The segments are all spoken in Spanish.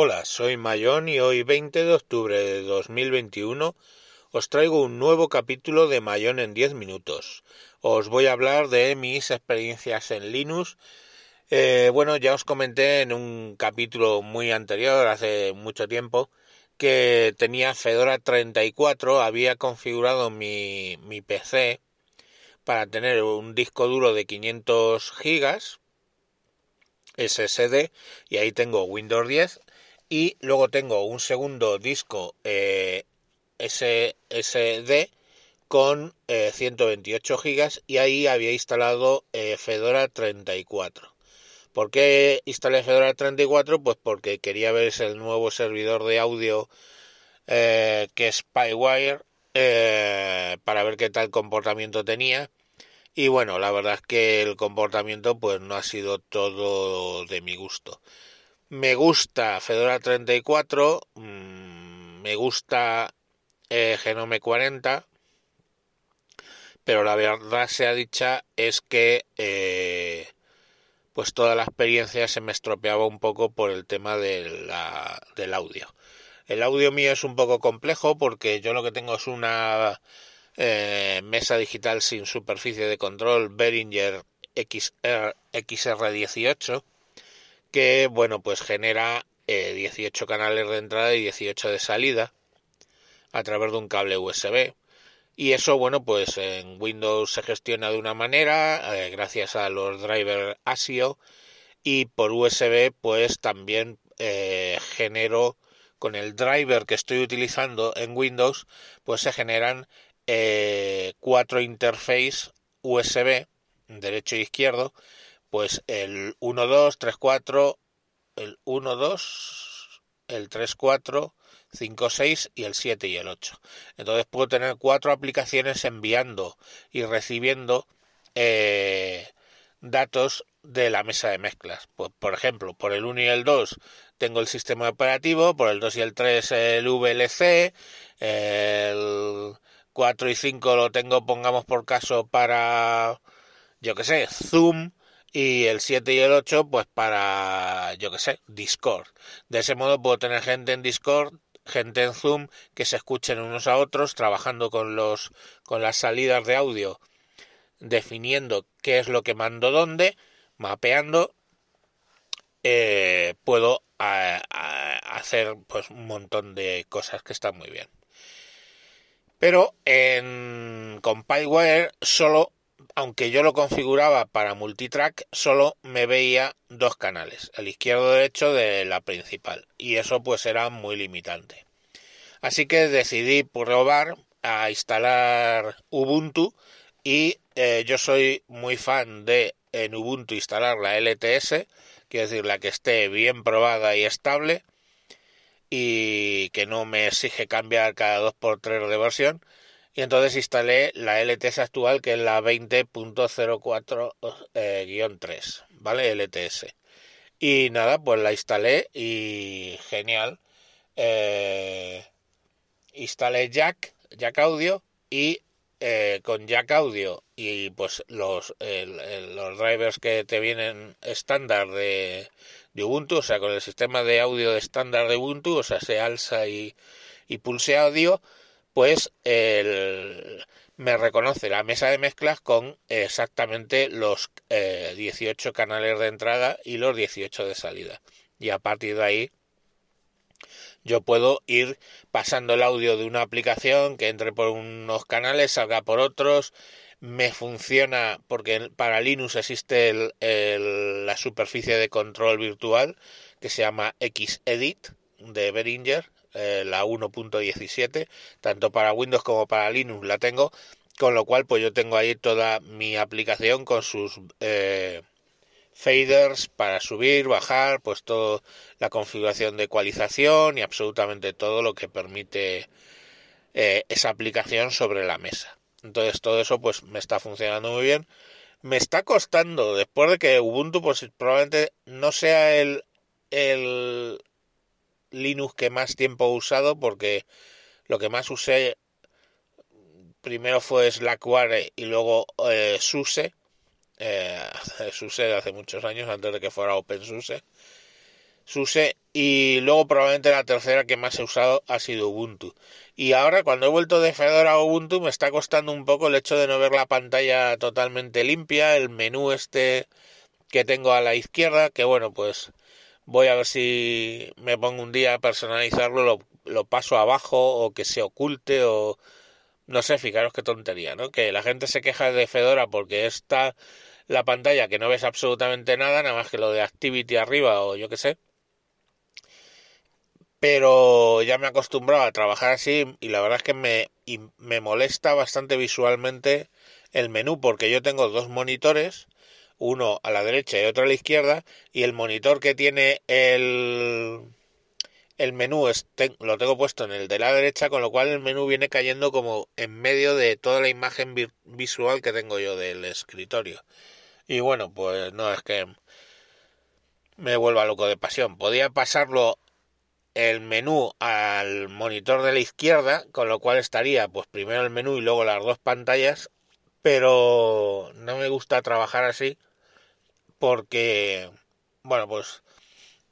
Hola, soy Mayón y hoy 20 de octubre de 2021 os traigo un nuevo capítulo de Mayón en 10 minutos. Os voy a hablar de mis experiencias en Linux. Eh, bueno, ya os comenté en un capítulo muy anterior, hace mucho tiempo, que tenía Fedora 34, había configurado mi, mi PC para tener un disco duro de 500 gigas SSD y ahí tengo Windows 10 y luego tengo un segundo disco eh, SSD con 128 eh, gigas y ahí había instalado eh, Fedora 34. ¿Por qué instalé Fedora 34? Pues porque quería ver el nuevo servidor de audio que es Spywire para ver qué tal comportamiento tenía y bueno la verdad es que el comportamiento pues no ha sido todo de mi gusto me gusta Fedora 34, mm, me gusta eh, Genome 40, pero la verdad sea dicha es que eh, pues toda la experiencia se me estropeaba un poco por el tema del audio. El audio mío es un poco complejo porque yo lo que tengo es una eh, mesa digital sin superficie de control Behringer XR, XR18 que bueno pues genera 18 eh, canales de entrada y 18 de salida a través de un cable USB y eso bueno pues en Windows se gestiona de una manera eh, gracias a los drivers ASIO y por USB pues también eh, genero con el driver que estoy utilizando en Windows pues se generan cuatro interfaces USB derecho e izquierdo pues el 1, 2, 3, 4, el 1, 2, el 3, 4, 5, 6 y el 7 y el 8. Entonces puedo tener cuatro aplicaciones enviando y recibiendo eh, datos de la mesa de mezclas. Pues, por ejemplo, por el 1 y el 2 tengo el sistema operativo, por el 2 y el 3 el VLC, el 4 y 5 lo tengo, pongamos por caso, para, yo que sé, Zoom, y el 7 y el 8 pues para yo que sé Discord. De ese modo puedo tener gente en Discord gente en Zoom que se escuchen unos a otros trabajando con los con las salidas de audio definiendo qué es lo que mando dónde mapeando eh, puedo hacer pues un montón de cosas que están muy bien. Pero en Compileware solo aunque yo lo configuraba para multitrack, solo me veía dos canales, el izquierdo derecho de la principal, y eso pues era muy limitante. Así que decidí probar a instalar Ubuntu y eh, yo soy muy fan de en Ubuntu instalar la LTS, quiero decir la que esté bien probada y estable y que no me exige cambiar cada 2x3 de versión y entonces instalé la LTS actual que es la 20.04-3, eh, ¿vale? LTS. Y nada, pues la instalé y genial. Eh, instalé Jack, Jack Audio y eh, con Jack Audio y pues los, los drivers que te vienen estándar de, Ubuntu, o sea, con el sistema de audio estándar de Ubuntu, o sea, se alza y, y pulse audio, pues me reconoce la mesa de mezclas con exactamente los 18 eh, canales de entrada y los 18 de salida. Y a partir de ahí yo puedo ir pasando el audio de una aplicación que entre por unos canales, salga por otros. Me funciona porque para Linux existe la superficie de control virtual que se llama Xedit de Behringer eh, la 1.17, tanto para Windows como para Linux la tengo, con lo cual pues yo tengo ahí toda mi aplicación con sus eh, faders para subir, bajar, pues toda la configuración de ecualización y absolutamente todo lo que permite eh, esa aplicación sobre la mesa. Entonces todo eso pues me está funcionando muy bien. Me está costando, después de que Ubuntu pues probablemente no sea el, el Linux que más tiempo he usado porque lo que más usé primero fue Slackware y luego eh, SUSE. Eh, SUSE de hace muchos años, antes de que fuera OpenSUSE. SUSE Y luego probablemente la tercera que más he usado ha sido Ubuntu. Y ahora cuando he vuelto de Fedora a Ubuntu me está costando un poco el hecho de no ver la pantalla totalmente limpia, el menú este que tengo a la izquierda, que bueno, pues voy a ver si me pongo un día a personalizarlo, lo, lo paso abajo o que se oculte o no sé, fijaros qué tontería, ¿no? Que la gente se queja de Fedora porque está la pantalla que no ves absolutamente nada, nada más que lo de Activity arriba o yo qué sé pero ya me he acostumbrado a trabajar así y la verdad es que me, me molesta bastante visualmente el menú porque yo tengo dos monitores, uno a la derecha y otro a la izquierda, y el monitor que tiene el, el menú lo tengo puesto en el de la derecha, con lo cual el menú viene cayendo como en medio de toda la imagen visual que tengo yo del escritorio. Y bueno, pues no es que me vuelva loco de pasión. Podía pasarlo el menú al monitor de la izquierda, con lo cual estaría pues primero el menú y luego las dos pantallas, pero no me gusta trabajar así porque, bueno, pues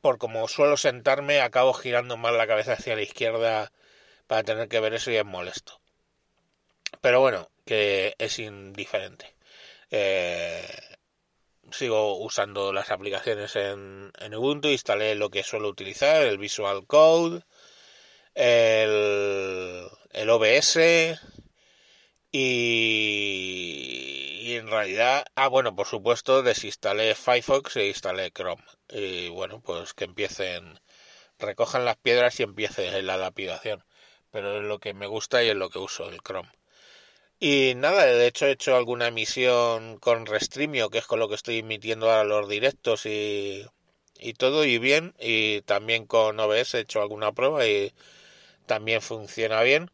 por como suelo sentarme acabo girando más la cabeza hacia la izquierda para tener que ver eso y es molesto. Pero bueno, que es indiferente. Eh, sigo usando las aplicaciones en, en, Ubuntu, instalé lo que suelo utilizar, el Visual Code, el, el OBS y, en realidad, ah bueno, por supuesto desinstalé Firefox e instalé Chrome. Y bueno, pues que empiecen, recojan las piedras y empiece la lapidación. Pero es lo que me gusta y es lo que uso, el Chrome. Y nada, de hecho he hecho alguna emisión con Restreamio, que es con lo que estoy emitiendo ahora los directos y, y todo, y bien. Y también con OBS he hecho alguna prueba y también funciona bien.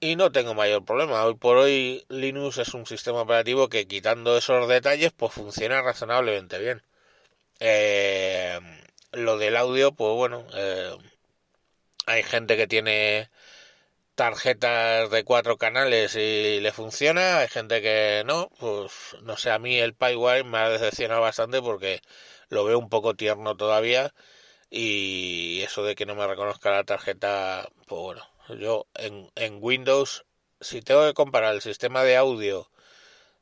Y no tengo mayor problema. Hoy por hoy Linux es un sistema operativo que quitando esos detalles, pues funciona razonablemente bien. Eh, lo del audio, pues bueno, eh, hay gente que tiene tarjetas de cuatro canales y le funciona, hay gente que no, pues no sé, a mí el PyWire me ha decepcionado bastante porque lo veo un poco tierno todavía y eso de que no me reconozca la tarjeta, pues bueno, yo en, en Windows, si tengo que comparar el sistema de audio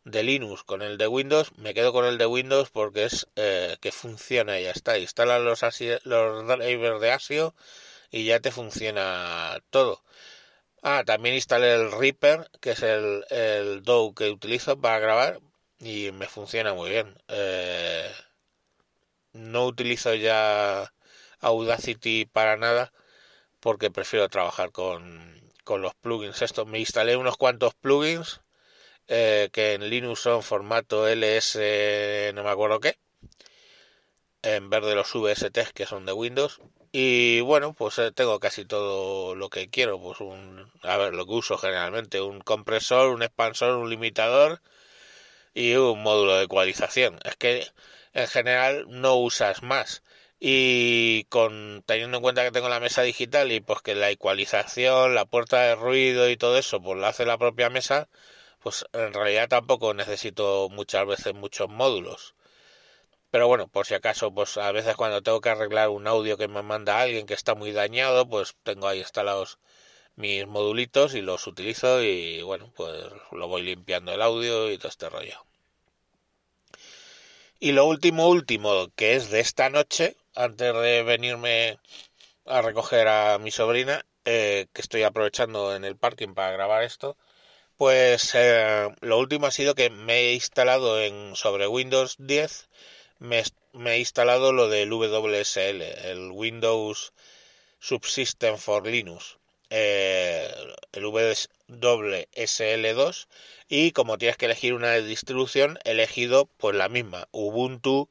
de Linux con el de Windows, me quedo con el de Windows porque es eh, que funciona y ya está. Instala los, los drivers de ASIO y ya te funciona todo. Ah, también instalé el Reaper, que es el, el que utilizo para grabar y me funciona muy bien. Eh, no utilizo ya Audacity para nada porque prefiero trabajar con, con los plugins. Esto me instalé unos cuantos plugins eh, que en Linux son formato LS, no me acuerdo qué, en vez de los VST que son de Windows y bueno, pues eh, tengo casi todo lo que quiero, pues un, a ver, lo que uso generalmente, un compresor, un expansor, un limitador y un módulo de ecualización. Es que en general no usas más. Y con teniendo en cuenta que tengo la mesa digital y pues que la ecualización, la puerta de ruido y todo eso, pues lo hace la propia mesa, pues en realidad tampoco necesito muchas veces muchos módulos. Pero bueno, por si acaso, pues a veces cuando tengo que arreglar un audio que me manda alguien que está muy dañado, pues tengo ahí instalados mis modulitos y los utilizo y bueno, pues lo voy limpiando el audio y todo este rollo. Y lo último, último, que es de esta noche, antes de venirme a recoger a mi sobrina, eh, que estoy aprovechando en el parking para grabar esto, pues eh, lo último ha sido que me he instalado en sobre Windows 10 me, he instalado lo del WSL, el Windows Subsystem for Linux, eh, el WSL2 y como tienes que elegir una distribución, he elegido pues la misma, Ubuntu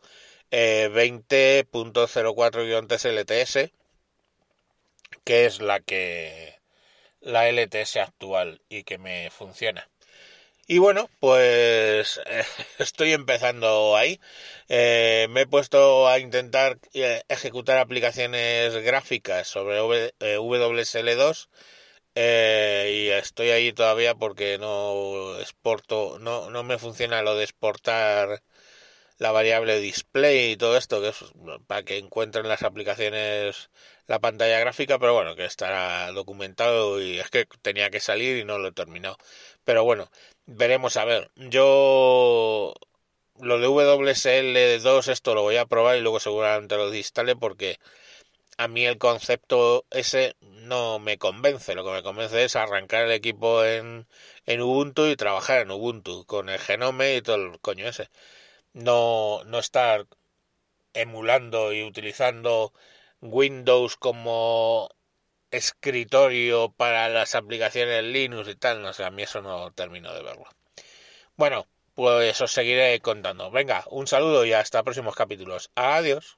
20.04-TSLTS, eh, que es la que la LTS actual y que me funciona. Y bueno, pues estoy empezando ahí. Eh, me he puesto a intentar eh, ejecutar aplicaciones gráficas sobre WSL2 eh, y estoy ahí todavía porque no exporto, no, no me funciona lo de exportar la variable display y todo esto, que es para que encuentren las aplicaciones la pantalla gráfica, pero bueno, que estará documentado y es que tenía que salir y no lo he terminado. Pero bueno, veremos a ver. Yo lo de WSL2 esto lo voy a probar y luego seguramente lo instale porque a mí el concepto ese no me convence. Lo que me convence es arrancar el equipo en, en Ubuntu y trabajar en Ubuntu con el Genome y todo el coño ese no, no estar emulando y utilizando Windows como escritorio para las aplicaciones Linux y tal, no sé, a mí eso no termino de verlo. Bueno, pues os seguiré contando. Venga, un saludo y hasta próximos capítulos. Adiós.